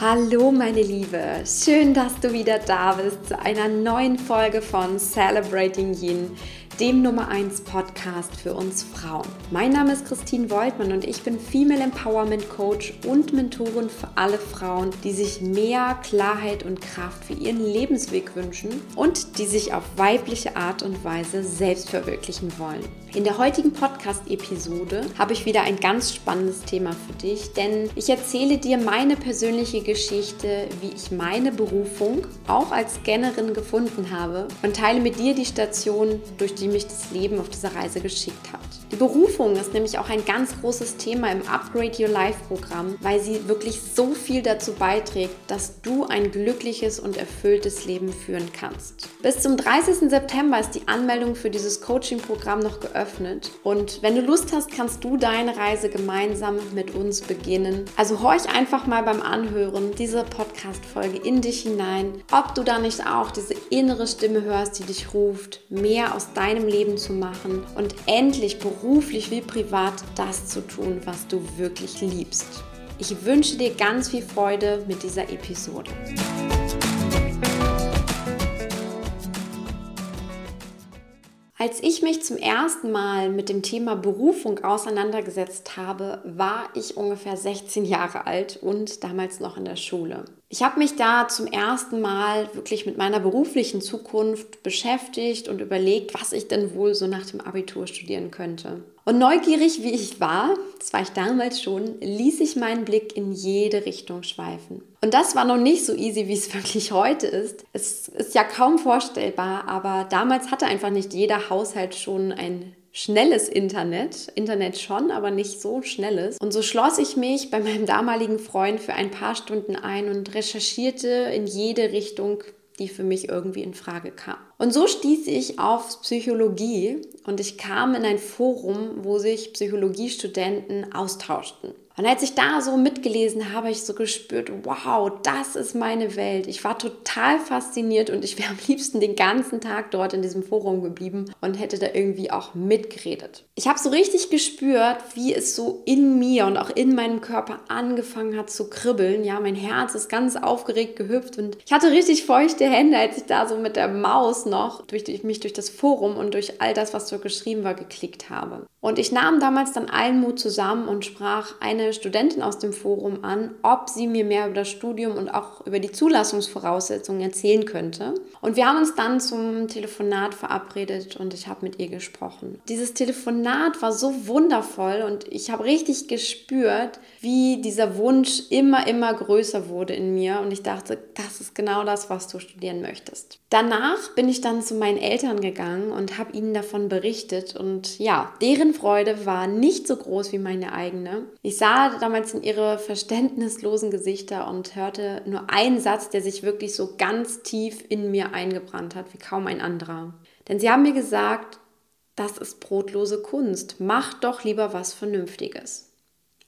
Hallo meine Liebe, schön, dass du wieder da bist zu einer neuen Folge von Celebrating Yin, dem Nummer 1 Podcast für uns Frauen. Mein Name ist Christine Woltmann und ich bin Female Empowerment Coach und Mentorin für alle Frauen, die sich mehr Klarheit und Kraft für ihren Lebensweg wünschen und die sich auf weibliche Art und Weise selbst verwirklichen wollen. In der heutigen Podcast-Episode habe ich wieder ein ganz spannendes Thema für dich, denn ich erzähle dir meine persönliche Geschichte, wie ich meine Berufung auch als Scannerin gefunden habe und teile mit dir die Station, durch die mich das Leben auf dieser Reise geschickt hat. Die Berufung ist nämlich auch ein ganz großes Thema im Upgrade Your Life Programm, weil sie wirklich so viel dazu beiträgt, dass du ein glückliches und erfülltes Leben führen kannst. Bis zum 30. September ist die Anmeldung für dieses Coaching-Programm noch geöffnet und wenn du Lust hast, kannst du deine Reise gemeinsam mit uns beginnen. Also horch einfach mal beim Anhören dieser Podcast-Folge in dich hinein, ob du da nicht auch diese innere Stimme hörst, die dich ruft, mehr aus deinem Leben zu machen und endlich beruflich wie privat das zu tun, was du wirklich liebst. Ich wünsche dir ganz viel Freude mit dieser Episode. Als ich mich zum ersten Mal mit dem Thema Berufung auseinandergesetzt habe, war ich ungefähr 16 Jahre alt und damals noch in der Schule. Ich habe mich da zum ersten Mal wirklich mit meiner beruflichen Zukunft beschäftigt und überlegt, was ich denn wohl so nach dem Abitur studieren könnte. Und neugierig wie ich war, das war ich damals schon, ließ ich meinen Blick in jede Richtung schweifen. Und das war noch nicht so easy, wie es wirklich heute ist. Es ist ja kaum vorstellbar, aber damals hatte einfach nicht jeder Haushalt schon ein schnelles Internet. Internet schon, aber nicht so schnelles. Und so schloss ich mich bei meinem damaligen Freund für ein paar Stunden ein und recherchierte in jede Richtung, die für mich irgendwie in Frage kam. Und so stieß ich auf Psychologie und ich kam in ein Forum, wo sich Psychologiestudenten austauschten. Und als ich da so mitgelesen habe, habe ich so gespürt, wow, das ist meine Welt. Ich war total fasziniert und ich wäre am liebsten den ganzen Tag dort in diesem Forum geblieben und hätte da irgendwie auch mitgeredet. Ich habe so richtig gespürt, wie es so in mir und auch in meinem Körper angefangen hat zu kribbeln. Ja, mein Herz ist ganz aufgeregt gehüpft und ich hatte richtig feuchte Hände, als ich da so mit der Maus noch durch mich durch das Forum und durch all das, was dort geschrieben war, geklickt habe. Und ich nahm damals dann allen Mut zusammen und sprach eine Studentin aus dem Forum an, ob sie mir mehr über das Studium und auch über die Zulassungsvoraussetzungen erzählen könnte. Und wir haben uns dann zum Telefonat verabredet und ich habe mit ihr gesprochen. Dieses Telefonat war so wundervoll und ich habe richtig gespürt, wie dieser Wunsch immer, immer größer wurde in mir und ich dachte, das ist genau das, was du studieren möchtest. Danach bin ich dann zu meinen Eltern gegangen und habe ihnen davon berichtet und ja, deren Freude war nicht so groß wie meine eigene. Ich sah damals in ihre verständnislosen Gesichter und hörte nur einen Satz, der sich wirklich so ganz tief in mir eingebrannt hat, wie kaum ein anderer. Denn sie haben mir gesagt, das ist brotlose Kunst, mach doch lieber was Vernünftiges.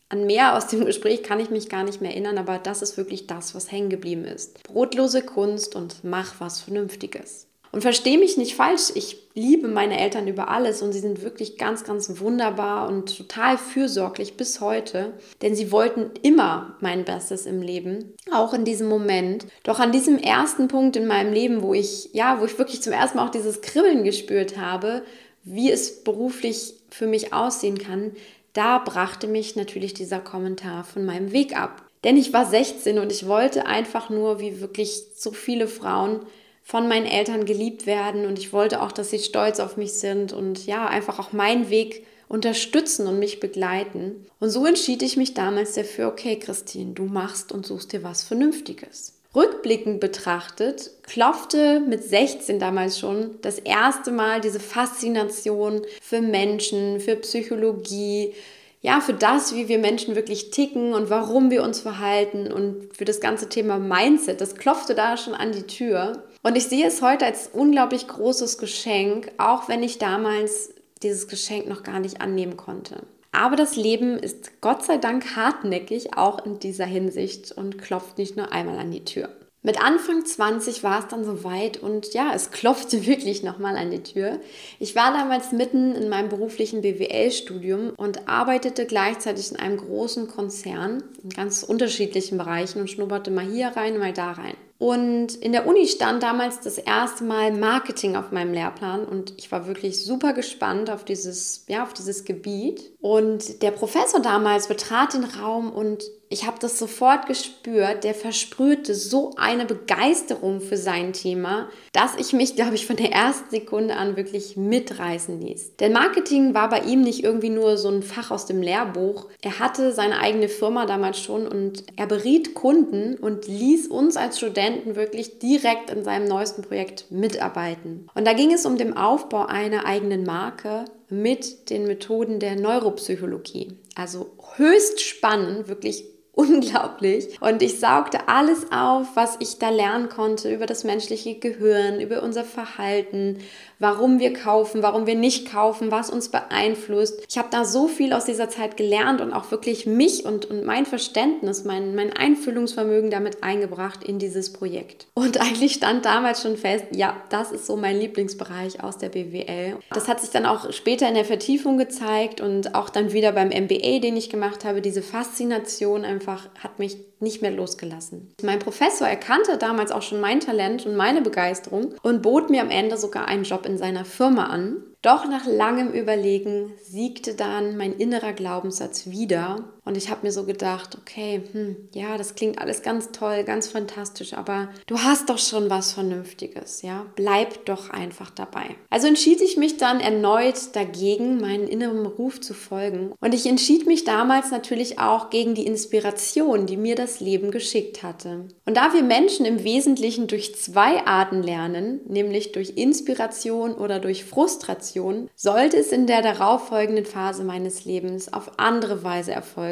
An mehr aus dem Gespräch kann ich mich gar nicht mehr erinnern, aber das ist wirklich das, was hängen geblieben ist. Brotlose Kunst und mach was Vernünftiges. Und verstehe mich nicht falsch, ich liebe meine Eltern über alles und sie sind wirklich ganz, ganz wunderbar und total fürsorglich bis heute, denn sie wollten immer mein Bestes im Leben, auch in diesem Moment. Doch an diesem ersten Punkt in meinem Leben, wo ich, ja, wo ich wirklich zum ersten Mal auch dieses Kribbeln gespürt habe, wie es beruflich für mich aussehen kann, da brachte mich natürlich dieser Kommentar von meinem Weg ab. Denn ich war 16 und ich wollte einfach nur, wie wirklich so viele Frauen, von meinen Eltern geliebt werden und ich wollte auch, dass sie stolz auf mich sind und ja, einfach auch meinen Weg unterstützen und mich begleiten. Und so entschied ich mich damals dafür, okay, Christine, du machst und suchst dir was Vernünftiges. Rückblickend betrachtet, klopfte mit 16 damals schon das erste Mal diese Faszination für Menschen, für Psychologie, ja, für das, wie wir Menschen wirklich ticken und warum wir uns verhalten und für das ganze Thema Mindset. Das klopfte da schon an die Tür. Und ich sehe es heute als unglaublich großes Geschenk, auch wenn ich damals dieses Geschenk noch gar nicht annehmen konnte. Aber das Leben ist Gott sei Dank hartnäckig, auch in dieser Hinsicht und klopft nicht nur einmal an die Tür. Mit Anfang 20 war es dann soweit und ja, es klopfte wirklich nochmal an die Tür. Ich war damals mitten in meinem beruflichen BWL-Studium und arbeitete gleichzeitig in einem großen Konzern in ganz unterschiedlichen Bereichen und schnupperte mal hier rein, mal da rein. Und in der Uni stand damals das erste Mal Marketing auf meinem Lehrplan und ich war wirklich super gespannt auf dieses, ja, auf dieses Gebiet. Und der Professor damals betrat den Raum und ich habe das sofort gespürt, der versprühte so eine Begeisterung für sein Thema, dass ich mich, glaube ich, von der ersten Sekunde an wirklich mitreißen ließ. Denn Marketing war bei ihm nicht irgendwie nur so ein Fach aus dem Lehrbuch. Er hatte seine eigene Firma damals schon und er beriet Kunden und ließ uns als Studenten wirklich direkt in seinem neuesten Projekt mitarbeiten. Und da ging es um den Aufbau einer eigenen Marke mit den Methoden der Neuropsychologie. Also höchst spannend, wirklich unglaublich. Und ich saugte alles auf, was ich da lernen konnte über das menschliche Gehirn, über unser Verhalten, warum wir kaufen, warum wir nicht kaufen, was uns beeinflusst. Ich habe da so viel aus dieser Zeit gelernt und auch wirklich mich und, und mein Verständnis, mein, mein Einfühlungsvermögen damit eingebracht in dieses Projekt. Und eigentlich stand damals schon fest, ja, das ist so mein Lieblingsbereich aus der BWL. Das hat sich dann auch später in der Vertiefung gezeigt und auch dann wieder beim MBA, den ich gemacht habe, diese Faszination einfach hat mich nicht mehr losgelassen. Mein Professor erkannte damals auch schon mein Talent und meine Begeisterung und bot mir am Ende sogar einen Job in seiner Firma an. Doch nach langem Überlegen siegte dann mein innerer Glaubenssatz wieder und ich habe mir so gedacht, okay, hm, ja, das klingt alles ganz toll, ganz fantastisch, aber du hast doch schon was Vernünftiges, ja? Bleib doch einfach dabei. Also entschied ich mich dann erneut dagegen, meinen inneren Ruf zu folgen und ich entschied mich damals natürlich auch gegen die Inspiration, die mir das Leben geschickt hatte. Und da wir Menschen im Wesentlichen durch zwei Arten lernen, nämlich durch Inspiration oder durch Frustration, sollte es in der darauffolgenden Phase meines Lebens auf andere Weise erfolgen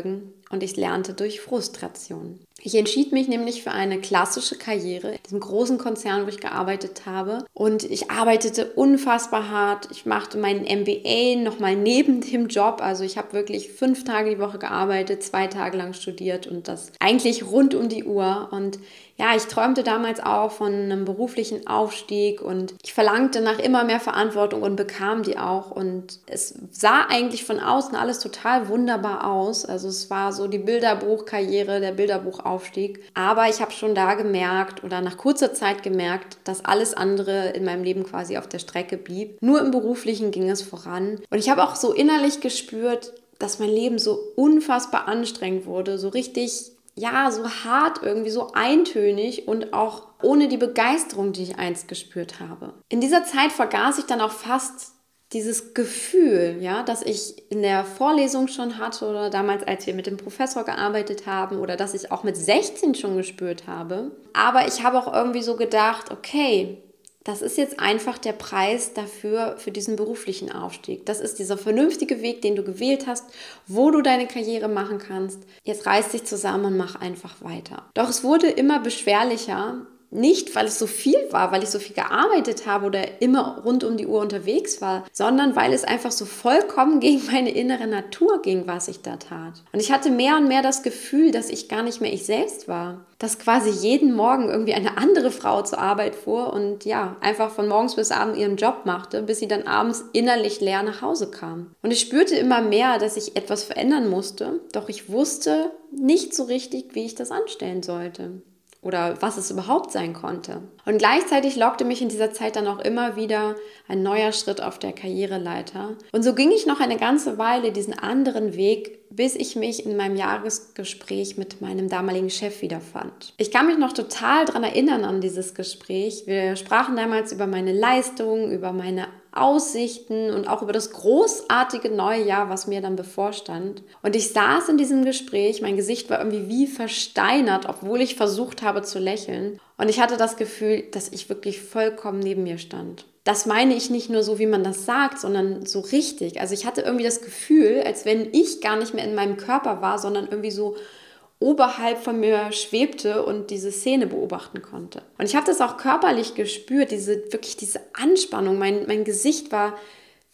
und ich lernte durch Frustration. Ich entschied mich nämlich für eine klassische Karriere in diesem großen Konzern, wo ich gearbeitet habe. Und ich arbeitete unfassbar hart. Ich machte meinen MBA nochmal neben dem Job. Also ich habe wirklich fünf Tage die Woche gearbeitet, zwei Tage lang studiert und das eigentlich rund um die Uhr. Und ja, ich träumte damals auch von einem beruflichen Aufstieg und ich verlangte nach immer mehr Verantwortung und bekam die auch. Und es sah eigentlich von außen alles total wunderbar aus. Also es war so die Bilderbuchkarriere, der Bilderbuchaufstieg. Aber ich habe schon da gemerkt oder nach kurzer Zeit gemerkt, dass alles andere in meinem Leben quasi auf der Strecke blieb. Nur im beruflichen ging es voran. Und ich habe auch so innerlich gespürt, dass mein Leben so unfassbar anstrengend wurde, so richtig ja, so hart irgendwie, so eintönig und auch ohne die Begeisterung, die ich einst gespürt habe. In dieser Zeit vergaß ich dann auch fast dieses Gefühl, ja, das ich in der Vorlesung schon hatte oder damals, als wir mit dem Professor gearbeitet haben oder das ich auch mit 16 schon gespürt habe. Aber ich habe auch irgendwie so gedacht, okay, das ist jetzt einfach der Preis dafür, für diesen beruflichen Aufstieg. Das ist dieser vernünftige Weg, den du gewählt hast, wo du deine Karriere machen kannst. Jetzt reiß dich zusammen und mach einfach weiter. Doch es wurde immer beschwerlicher nicht, weil es so viel war, weil ich so viel gearbeitet habe oder immer rund um die Uhr unterwegs war, sondern weil es einfach so vollkommen gegen meine innere Natur ging, was ich da tat. Und ich hatte mehr und mehr das Gefühl, dass ich gar nicht mehr ich selbst war. Dass quasi jeden Morgen irgendwie eine andere Frau zur Arbeit fuhr und ja, einfach von morgens bis abends ihren Job machte, bis sie dann abends innerlich leer nach Hause kam. Und ich spürte immer mehr, dass ich etwas verändern musste, doch ich wusste nicht so richtig, wie ich das anstellen sollte oder was es überhaupt sein konnte. Und gleichzeitig lockte mich in dieser Zeit dann auch immer wieder ein neuer Schritt auf der Karriereleiter. Und so ging ich noch eine ganze Weile diesen anderen Weg, bis ich mich in meinem Jahresgespräch mit meinem damaligen Chef wiederfand. Ich kann mich noch total daran erinnern an dieses Gespräch. Wir sprachen damals über meine Leistung, über meine Aussichten und auch über das großartige neue Jahr, was mir dann bevorstand. Und ich saß in diesem Gespräch, mein Gesicht war irgendwie wie versteinert, obwohl ich versucht habe zu lächeln. Und ich hatte das Gefühl, dass ich wirklich vollkommen neben mir stand. Das meine ich nicht nur so, wie man das sagt, sondern so richtig. Also ich hatte irgendwie das Gefühl, als wenn ich gar nicht mehr in meinem Körper war, sondern irgendwie so oberhalb von mir schwebte und diese Szene beobachten konnte. Und ich habe das auch körperlich gespürt, diese wirklich diese Anspannung. Mein, mein Gesicht war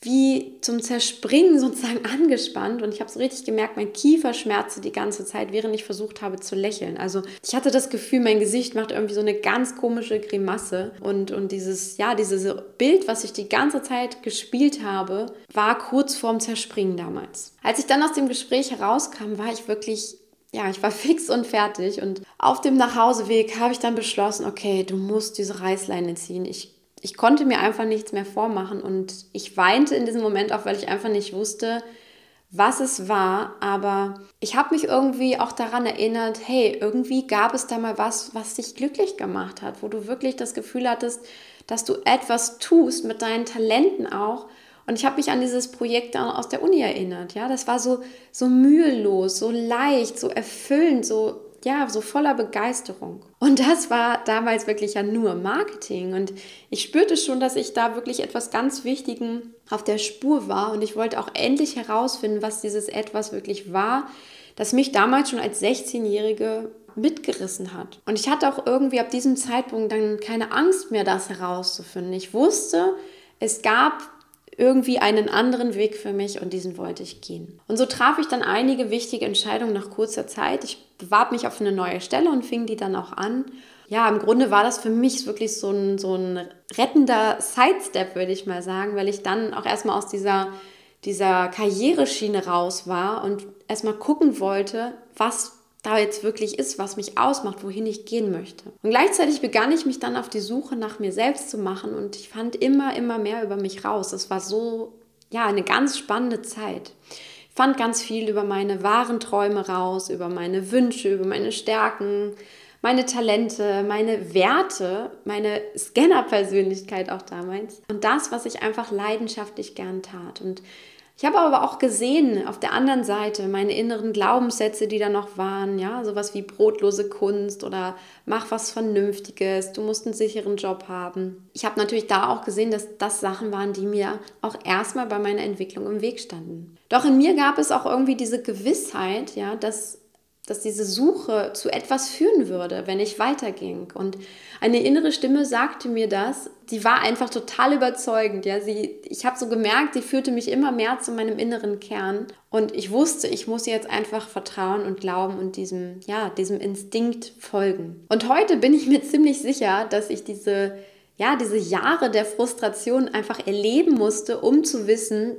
wie zum Zerspringen sozusagen angespannt und ich habe so richtig gemerkt, mein Kiefer schmerzte die ganze Zeit, während ich versucht habe zu lächeln. Also ich hatte das Gefühl, mein Gesicht macht irgendwie so eine ganz komische Grimasse und, und dieses, ja, dieses Bild, was ich die ganze Zeit gespielt habe, war kurz vorm Zerspringen damals. Als ich dann aus dem Gespräch herauskam, war ich wirklich ja, ich war fix und fertig und auf dem Nachhauseweg habe ich dann beschlossen, okay, du musst diese Reißleine ziehen. Ich ich konnte mir einfach nichts mehr vormachen und ich weinte in diesem Moment auch, weil ich einfach nicht wusste, was es war, aber ich habe mich irgendwie auch daran erinnert, hey, irgendwie gab es da mal was, was dich glücklich gemacht hat, wo du wirklich das Gefühl hattest, dass du etwas tust mit deinen Talenten auch. Und ich habe mich an dieses Projekt aus der Uni erinnert, ja, das war so so mühelos, so leicht, so erfüllend, so ja, so voller Begeisterung. Und das war damals wirklich ja nur Marketing. Und ich spürte schon, dass ich da wirklich etwas ganz Wichtigen auf der Spur war. Und ich wollte auch endlich herausfinden, was dieses etwas wirklich war, das mich damals schon als 16-Jährige mitgerissen hat. Und ich hatte auch irgendwie ab diesem Zeitpunkt dann keine Angst mehr, das herauszufinden. Ich wusste, es gab irgendwie einen anderen Weg für mich und diesen wollte ich gehen. Und so traf ich dann einige wichtige Entscheidungen nach kurzer Zeit. Ich bewarb mich auf eine neue Stelle und fing die dann auch an. Ja, im Grunde war das für mich wirklich so ein, so ein rettender Sidestep, würde ich mal sagen, weil ich dann auch erstmal aus dieser, dieser Karriereschiene raus war und erstmal gucken wollte, was da jetzt wirklich ist, was mich ausmacht, wohin ich gehen möchte. Und gleichzeitig begann ich mich dann auf die Suche nach mir selbst zu machen und ich fand immer, immer mehr über mich raus. Es war so, ja, eine ganz spannende Zeit. Ich fand ganz viel über meine wahren Träume raus, über meine Wünsche, über meine Stärken, meine Talente, meine Werte, meine Scanner-Persönlichkeit auch damals und das, was ich einfach leidenschaftlich gern tat. Und ich habe aber auch gesehen, auf der anderen Seite, meine inneren Glaubenssätze, die da noch waren, ja, sowas wie brotlose Kunst oder mach was Vernünftiges, du musst einen sicheren Job haben. Ich habe natürlich da auch gesehen, dass das Sachen waren, die mir auch erstmal bei meiner Entwicklung im Weg standen. Doch in mir gab es auch irgendwie diese Gewissheit, ja, dass dass diese Suche zu etwas führen würde, wenn ich weiterging. Und eine innere Stimme sagte mir das. Die war einfach total überzeugend. Ja, sie, ich habe so gemerkt, sie führte mich immer mehr zu meinem inneren Kern. Und ich wusste, ich muss jetzt einfach vertrauen und glauben und diesem, ja, diesem Instinkt folgen. Und heute bin ich mir ziemlich sicher, dass ich diese ja, diese Jahre der Frustration einfach erleben musste, um zu wissen,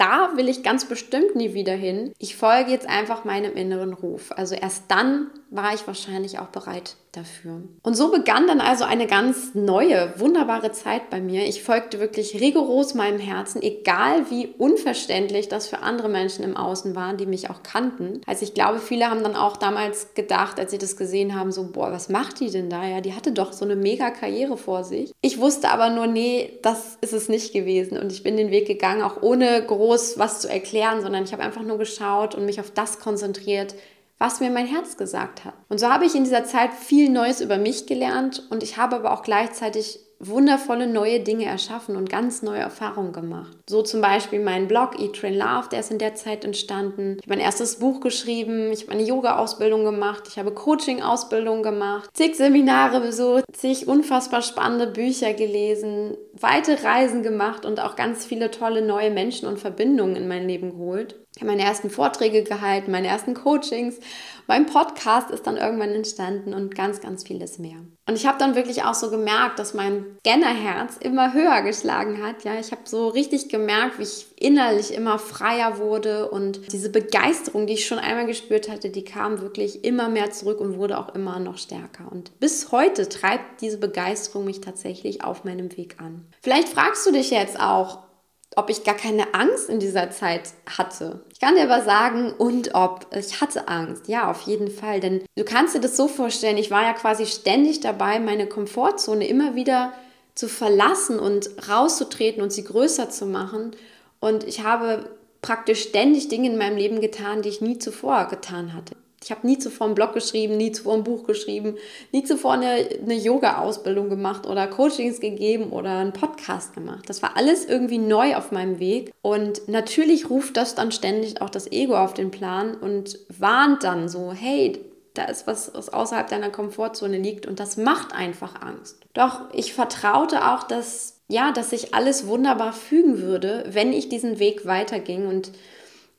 da will ich ganz bestimmt nie wieder hin. Ich folge jetzt einfach meinem inneren Ruf. Also erst dann war ich wahrscheinlich auch bereit dafür. Und so begann dann also eine ganz neue, wunderbare Zeit bei mir. Ich folgte wirklich rigoros meinem Herzen, egal wie unverständlich das für andere Menschen im Außen waren, die mich auch kannten. Also ich glaube, viele haben dann auch damals gedacht, als sie das gesehen haben, so, boah, was macht die denn da? Ja, die hatte doch so eine mega Karriere vor sich. Ich wusste aber nur, nee, das ist es nicht gewesen. Und ich bin den Weg gegangen, auch ohne groß was zu erklären, sondern ich habe einfach nur geschaut und mich auf das konzentriert, was mir mein Herz gesagt hat. Und so habe ich in dieser Zeit viel Neues über mich gelernt und ich habe aber auch gleichzeitig wundervolle neue Dinge erschaffen und ganz neue Erfahrungen gemacht. So zum Beispiel mein Blog Eat, Train, Love, der ist in der Zeit entstanden. Ich habe mein erstes Buch geschrieben, ich habe eine Yoga-Ausbildung gemacht, ich habe Coaching-Ausbildung gemacht, zig Seminare besucht, zig unfassbar spannende Bücher gelesen, weite Reisen gemacht und auch ganz viele tolle neue Menschen und Verbindungen in mein Leben geholt. Habe meine ersten Vorträge gehalten, meine ersten Coachings. Mein Podcast ist dann irgendwann entstanden und ganz, ganz vieles mehr. Und ich habe dann wirklich auch so gemerkt, dass mein Scannerherz immer höher geschlagen hat. Ja, ich habe so richtig gemerkt, wie ich innerlich immer freier wurde und diese Begeisterung, die ich schon einmal gespürt hatte, die kam wirklich immer mehr zurück und wurde auch immer noch stärker. Und bis heute treibt diese Begeisterung mich tatsächlich auf meinem Weg an. Vielleicht fragst du dich jetzt auch, ob ich gar keine Angst in dieser Zeit hatte. Ich kann dir aber sagen, und ob. Ich hatte Angst, ja, auf jeden Fall. Denn du kannst dir das so vorstellen, ich war ja quasi ständig dabei, meine Komfortzone immer wieder zu verlassen und rauszutreten und sie größer zu machen. Und ich habe praktisch ständig Dinge in meinem Leben getan, die ich nie zuvor getan hatte. Ich habe nie zuvor einen Blog geschrieben, nie zuvor ein Buch geschrieben, nie zuvor eine, eine Yoga-Ausbildung gemacht oder Coachings gegeben oder einen Podcast gemacht. Das war alles irgendwie neu auf meinem Weg. Und natürlich ruft das dann ständig auch das Ego auf den Plan und warnt dann so, hey, da ist was, was außerhalb deiner Komfortzone liegt und das macht einfach Angst. Doch ich vertraute auch, dass ja, dass sich alles wunderbar fügen würde, wenn ich diesen Weg weiterging und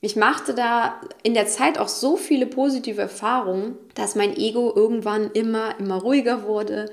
ich machte da in der Zeit auch so viele positive Erfahrungen, dass mein Ego irgendwann immer, immer ruhiger wurde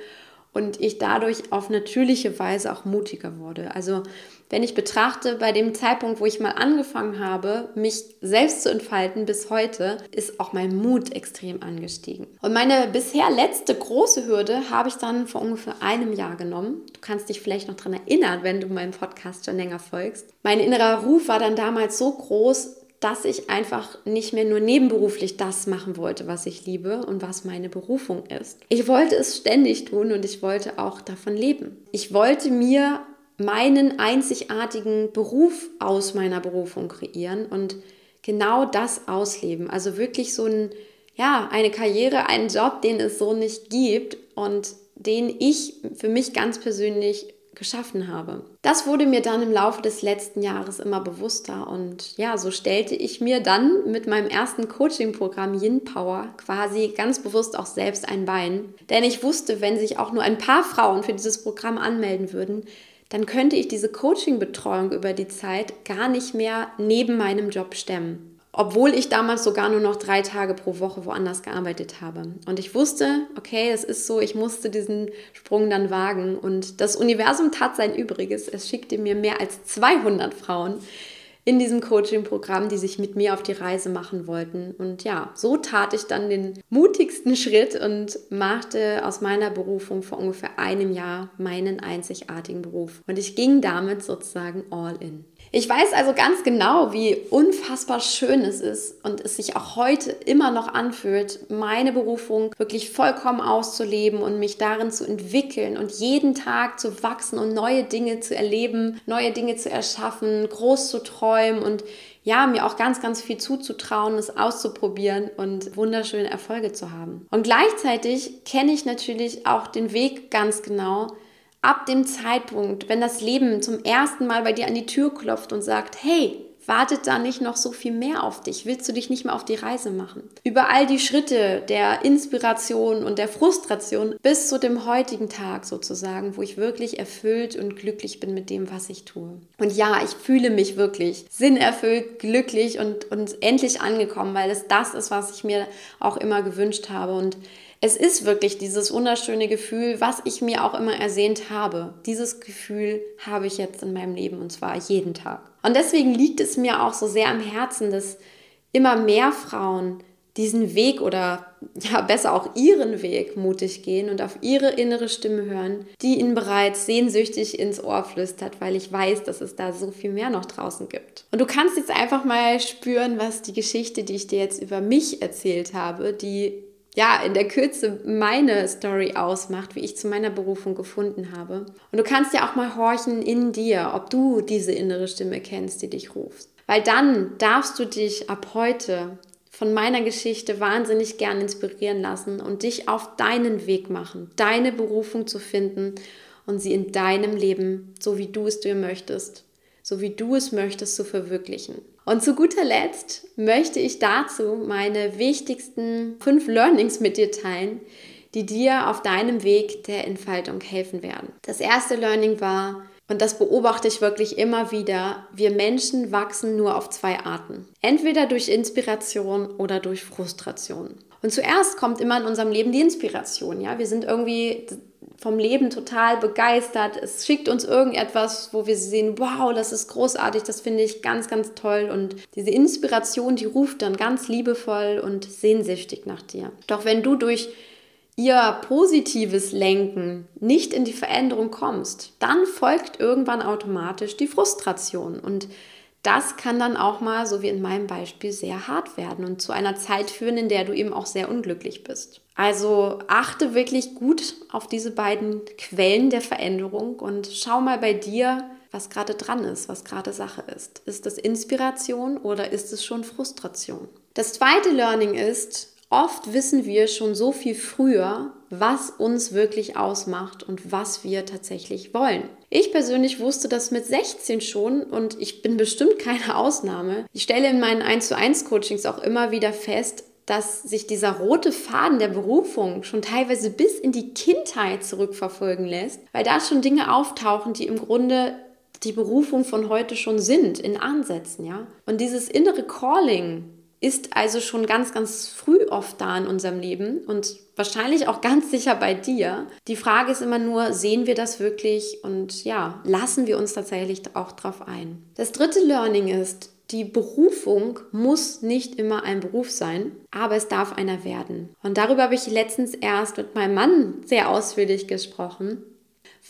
und ich dadurch auf natürliche Weise auch mutiger wurde. Also wenn ich betrachte, bei dem Zeitpunkt, wo ich mal angefangen habe, mich selbst zu entfalten bis heute, ist auch mein Mut extrem angestiegen. Und meine bisher letzte große Hürde habe ich dann vor ungefähr einem Jahr genommen. Du kannst dich vielleicht noch daran erinnern, wenn du meinem Podcast schon länger folgst. Mein innerer Ruf war dann damals so groß, dass ich einfach nicht mehr nur nebenberuflich das machen wollte, was ich liebe und was meine Berufung ist. Ich wollte es ständig tun und ich wollte auch davon leben. Ich wollte mir meinen einzigartigen Beruf aus meiner Berufung kreieren und genau das ausleben. Also wirklich so ein, ja, eine Karriere, einen Job, den es so nicht gibt und den ich für mich ganz persönlich geschaffen habe. Das wurde mir dann im Laufe des letzten Jahres immer bewusster und ja, so stellte ich mir dann mit meinem ersten Coaching-Programm Yin Power quasi ganz bewusst auch selbst ein Bein. Denn ich wusste, wenn sich auch nur ein paar Frauen für dieses Programm anmelden würden, dann könnte ich diese Coaching-Betreuung über die Zeit gar nicht mehr neben meinem Job stemmen obwohl ich damals sogar nur noch drei Tage pro Woche woanders gearbeitet habe. Und ich wusste, okay, es ist so, ich musste diesen Sprung dann wagen. Und das Universum tat sein Übriges. Es schickte mir mehr als 200 Frauen in diesem Coaching-Programm, die sich mit mir auf die Reise machen wollten. Und ja, so tat ich dann den mutigsten Schritt und machte aus meiner Berufung vor ungefähr einem Jahr meinen einzigartigen Beruf. Und ich ging damit sozusagen all in. Ich weiß also ganz genau, wie unfassbar schön es ist und es sich auch heute immer noch anfühlt, meine Berufung wirklich vollkommen auszuleben und mich darin zu entwickeln und jeden Tag zu wachsen und neue Dinge zu erleben, neue Dinge zu erschaffen, groß zu träumen und ja, mir auch ganz, ganz viel zuzutrauen, es auszuprobieren und wunderschöne Erfolge zu haben. Und gleichzeitig kenne ich natürlich auch den Weg ganz genau, ab dem Zeitpunkt, wenn das Leben zum ersten Mal bei dir an die Tür klopft und sagt, hey, wartet da nicht noch so viel mehr auf dich? Willst du dich nicht mehr auf die Reise machen? Über all die Schritte der Inspiration und der Frustration bis zu dem heutigen Tag sozusagen, wo ich wirklich erfüllt und glücklich bin mit dem, was ich tue. Und ja, ich fühle mich wirklich sinnerfüllt, glücklich und, und endlich angekommen, weil es das ist, was ich mir auch immer gewünscht habe. Und es ist wirklich dieses wunderschöne Gefühl, was ich mir auch immer ersehnt habe. Dieses Gefühl habe ich jetzt in meinem Leben und zwar jeden Tag. Und deswegen liegt es mir auch so sehr am Herzen, dass immer mehr Frauen diesen Weg oder ja besser auch ihren Weg mutig gehen und auf ihre innere Stimme hören, die ihnen bereits sehnsüchtig ins Ohr flüstert, weil ich weiß, dass es da so viel mehr noch draußen gibt. Und du kannst jetzt einfach mal spüren, was die Geschichte, die ich dir jetzt über mich erzählt habe, die ja, in der Kürze meine Story ausmacht, wie ich zu meiner Berufung gefunden habe. Und du kannst ja auch mal horchen in dir, ob du diese innere Stimme kennst, die dich ruft. Weil dann darfst du dich ab heute von meiner Geschichte wahnsinnig gern inspirieren lassen und dich auf deinen Weg machen, deine Berufung zu finden und sie in deinem Leben, so wie du es dir möchtest, so wie du es möchtest, zu verwirklichen. Und zu guter Letzt möchte ich dazu meine wichtigsten fünf Learnings mit dir teilen, die dir auf deinem Weg der Entfaltung helfen werden. Das erste Learning war, und das beobachte ich wirklich immer wieder, wir Menschen wachsen nur auf zwei Arten. Entweder durch Inspiration oder durch Frustration. Und zuerst kommt immer in unserem Leben die Inspiration. Ja, wir sind irgendwie vom Leben total begeistert. Es schickt uns irgendetwas, wo wir sehen, wow, das ist großartig, das finde ich ganz, ganz toll. Und diese Inspiration, die ruft dann ganz liebevoll und sehnsüchtig nach dir. Doch wenn du durch ihr positives Lenken nicht in die Veränderung kommst, dann folgt irgendwann automatisch die Frustration. Und das kann dann auch mal, so wie in meinem Beispiel, sehr hart werden und zu einer Zeit führen, in der du eben auch sehr unglücklich bist. Also achte wirklich gut auf diese beiden Quellen der Veränderung und schau mal bei dir, was gerade dran ist, was gerade Sache ist. Ist das Inspiration oder ist es schon Frustration? Das zweite Learning ist, oft wissen wir schon so viel früher, was uns wirklich ausmacht und was wir tatsächlich wollen. Ich persönlich wusste das mit 16 schon und ich bin bestimmt keine Ausnahme. Ich stelle in meinen 1 zu 1 Coachings auch immer wieder fest, dass sich dieser rote Faden der Berufung schon teilweise bis in die Kindheit zurückverfolgen lässt, weil da schon Dinge auftauchen, die im Grunde die Berufung von heute schon sind, in Ansätzen, ja. Und dieses innere Calling ist also schon ganz, ganz früh oft da in unserem Leben und wahrscheinlich auch ganz sicher bei dir. Die Frage ist immer nur, sehen wir das wirklich und ja, lassen wir uns tatsächlich auch drauf ein. Das dritte Learning ist, die Berufung muss nicht immer ein Beruf sein, aber es darf einer werden. Und darüber habe ich letztens erst mit meinem Mann sehr ausführlich gesprochen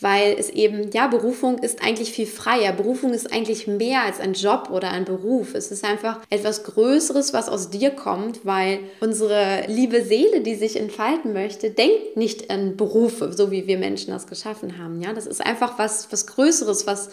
weil es eben, ja, Berufung ist eigentlich viel freier. Berufung ist eigentlich mehr als ein Job oder ein Beruf. Es ist einfach etwas Größeres, was aus dir kommt, weil unsere liebe Seele, die sich entfalten möchte, denkt nicht an Berufe, so wie wir Menschen das geschaffen haben. Ja, das ist einfach was, was Größeres, was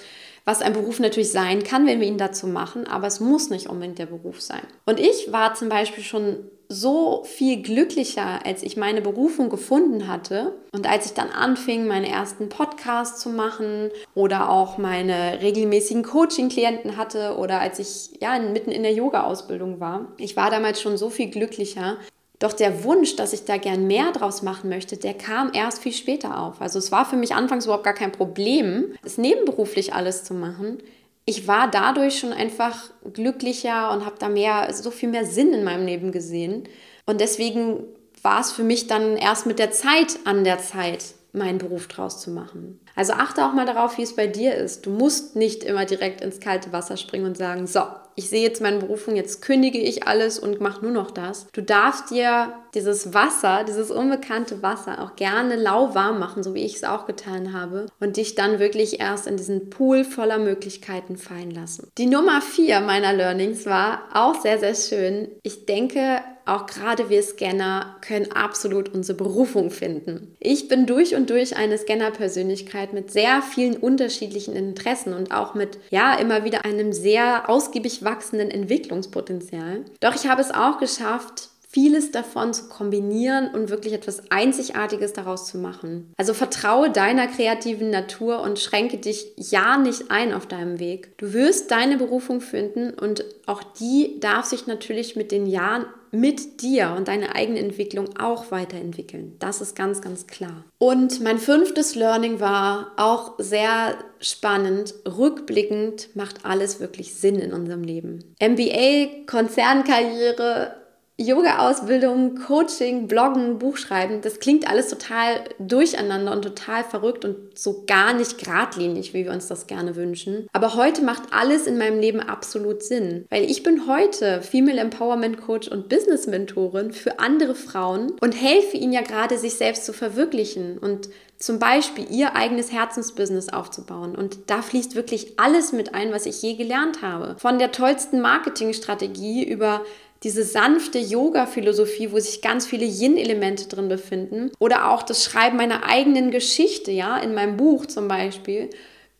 was ein Beruf natürlich sein kann, wenn wir ihn dazu machen, aber es muss nicht unbedingt der Beruf sein. Und ich war zum Beispiel schon so viel glücklicher, als ich meine Berufung gefunden hatte und als ich dann anfing, meine ersten Podcasts zu machen oder auch meine regelmäßigen Coaching-Klienten hatte oder als ich ja mitten in der Yoga-Ausbildung war. Ich war damals schon so viel glücklicher. Doch der Wunsch, dass ich da gern mehr draus machen möchte, der kam erst viel später auf. Also es war für mich anfangs überhaupt gar kein Problem, es nebenberuflich alles zu machen ich war dadurch schon einfach glücklicher und habe da mehr, so viel mehr Sinn in meinem Leben gesehen. Und deswegen war es für mich dann erst mit der Zeit an der Zeit, meinen Beruf draus zu machen. Also achte auch mal darauf, wie es bei dir ist. Du musst nicht immer direkt ins kalte Wasser springen und sagen, so, ich sehe jetzt meine Berufung, jetzt kündige ich alles und mache nur noch das. Du darfst dir dieses Wasser, dieses unbekannte Wasser auch gerne lauwarm machen, so wie ich es auch getan habe, und dich dann wirklich erst in diesen Pool voller Möglichkeiten fallen lassen. Die Nummer vier meiner Learnings war auch sehr, sehr schön. Ich denke, auch gerade wir Scanner können absolut unsere Berufung finden. Ich bin durch und durch eine Scanner-Persönlichkeit mit sehr vielen unterschiedlichen Interessen und auch mit, ja, immer wieder einem sehr ausgiebig wachsenden Entwicklungspotenzial. Doch ich habe es auch geschafft, vieles davon zu kombinieren und wirklich etwas Einzigartiges daraus zu machen. Also vertraue deiner kreativen Natur und schränke dich ja nicht ein auf deinem Weg. Du wirst deine Berufung finden und auch die darf sich natürlich mit den Jahren mit dir und deiner eigenen Entwicklung auch weiterentwickeln. Das ist ganz, ganz klar. Und mein fünftes Learning war auch sehr spannend. Rückblickend macht alles wirklich Sinn in unserem Leben. MBA, Konzernkarriere, Yoga-Ausbildung, Coaching, Bloggen, Buchschreiben, das klingt alles total durcheinander und total verrückt und so gar nicht geradlinig, wie wir uns das gerne wünschen. Aber heute macht alles in meinem Leben absolut Sinn, weil ich bin heute Female Empowerment Coach und Business Mentorin für andere Frauen und helfe ihnen ja gerade, sich selbst zu verwirklichen und zum Beispiel ihr eigenes Herzensbusiness aufzubauen. Und da fließt wirklich alles mit ein, was ich je gelernt habe. Von der tollsten Marketingstrategie über diese sanfte Yoga-Philosophie, wo sich ganz viele Yin-Elemente drin befinden. Oder auch das Schreiben meiner eigenen Geschichte, ja, in meinem Buch zum Beispiel,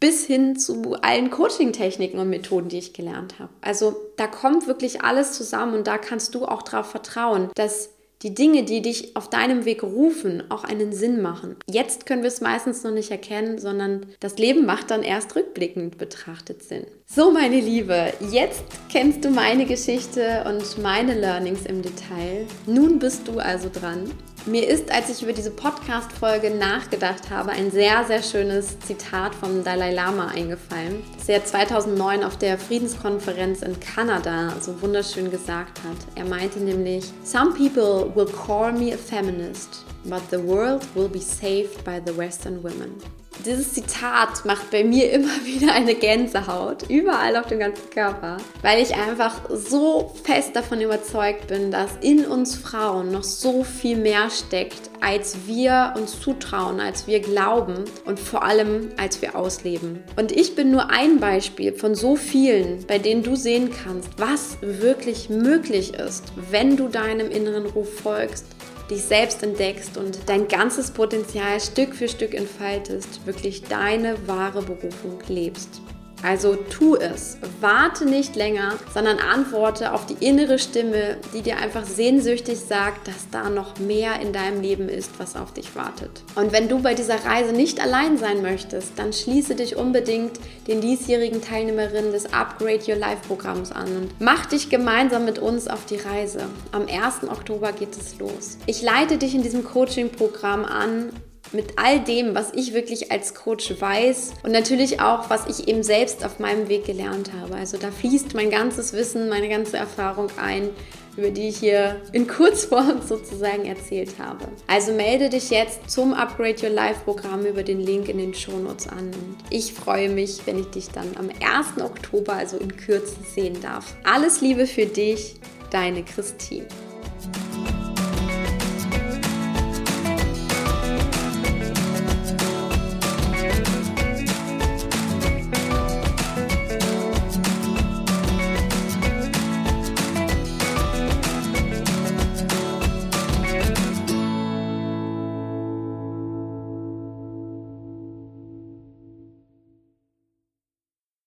bis hin zu allen Coaching-Techniken und Methoden, die ich gelernt habe. Also da kommt wirklich alles zusammen und da kannst du auch darauf vertrauen, dass die Dinge, die dich auf deinem Weg rufen, auch einen Sinn machen. Jetzt können wir es meistens noch nicht erkennen, sondern das Leben macht dann erst rückblickend betrachtet Sinn. So, meine Liebe, jetzt kennst du meine Geschichte und meine Learnings im Detail. Nun bist du also dran. Mir ist, als ich über diese Podcast-Folge nachgedacht habe, ein sehr, sehr schönes Zitat vom Dalai Lama eingefallen, das er 2009 auf der Friedenskonferenz in Kanada so wunderschön gesagt hat. Er meinte nämlich, Some people will call me a feminist, but the world will be saved by the Western women. Dieses Zitat macht bei mir immer wieder eine Gänsehaut, überall auf dem ganzen Körper, weil ich einfach so fest davon überzeugt bin, dass in uns Frauen noch so viel mehr steckt, als wir uns zutrauen, als wir glauben und vor allem als wir ausleben. Und ich bin nur ein Beispiel von so vielen, bei denen du sehen kannst, was wirklich möglich ist, wenn du deinem inneren Ruf folgst dich selbst entdeckst und dein ganzes Potenzial Stück für Stück entfaltest, wirklich deine wahre Berufung lebst. Also tu es. Warte nicht länger, sondern antworte auf die innere Stimme, die dir einfach sehnsüchtig sagt, dass da noch mehr in deinem Leben ist, was auf dich wartet. Und wenn du bei dieser Reise nicht allein sein möchtest, dann schließe dich unbedingt den diesjährigen Teilnehmerinnen des Upgrade Your Life Programms an und mach dich gemeinsam mit uns auf die Reise. Am 1. Oktober geht es los. Ich leite dich in diesem Coaching-Programm an mit all dem, was ich wirklich als Coach weiß und natürlich auch, was ich eben selbst auf meinem Weg gelernt habe. Also da fließt mein ganzes Wissen, meine ganze Erfahrung ein, über die ich hier in Kurzform sozusagen erzählt habe. Also melde dich jetzt zum Upgrade Your Life Programm über den Link in den Shownotes an. Und ich freue mich, wenn ich dich dann am 1. Oktober, also in Kürze, sehen darf. Alles Liebe für dich, deine Christine.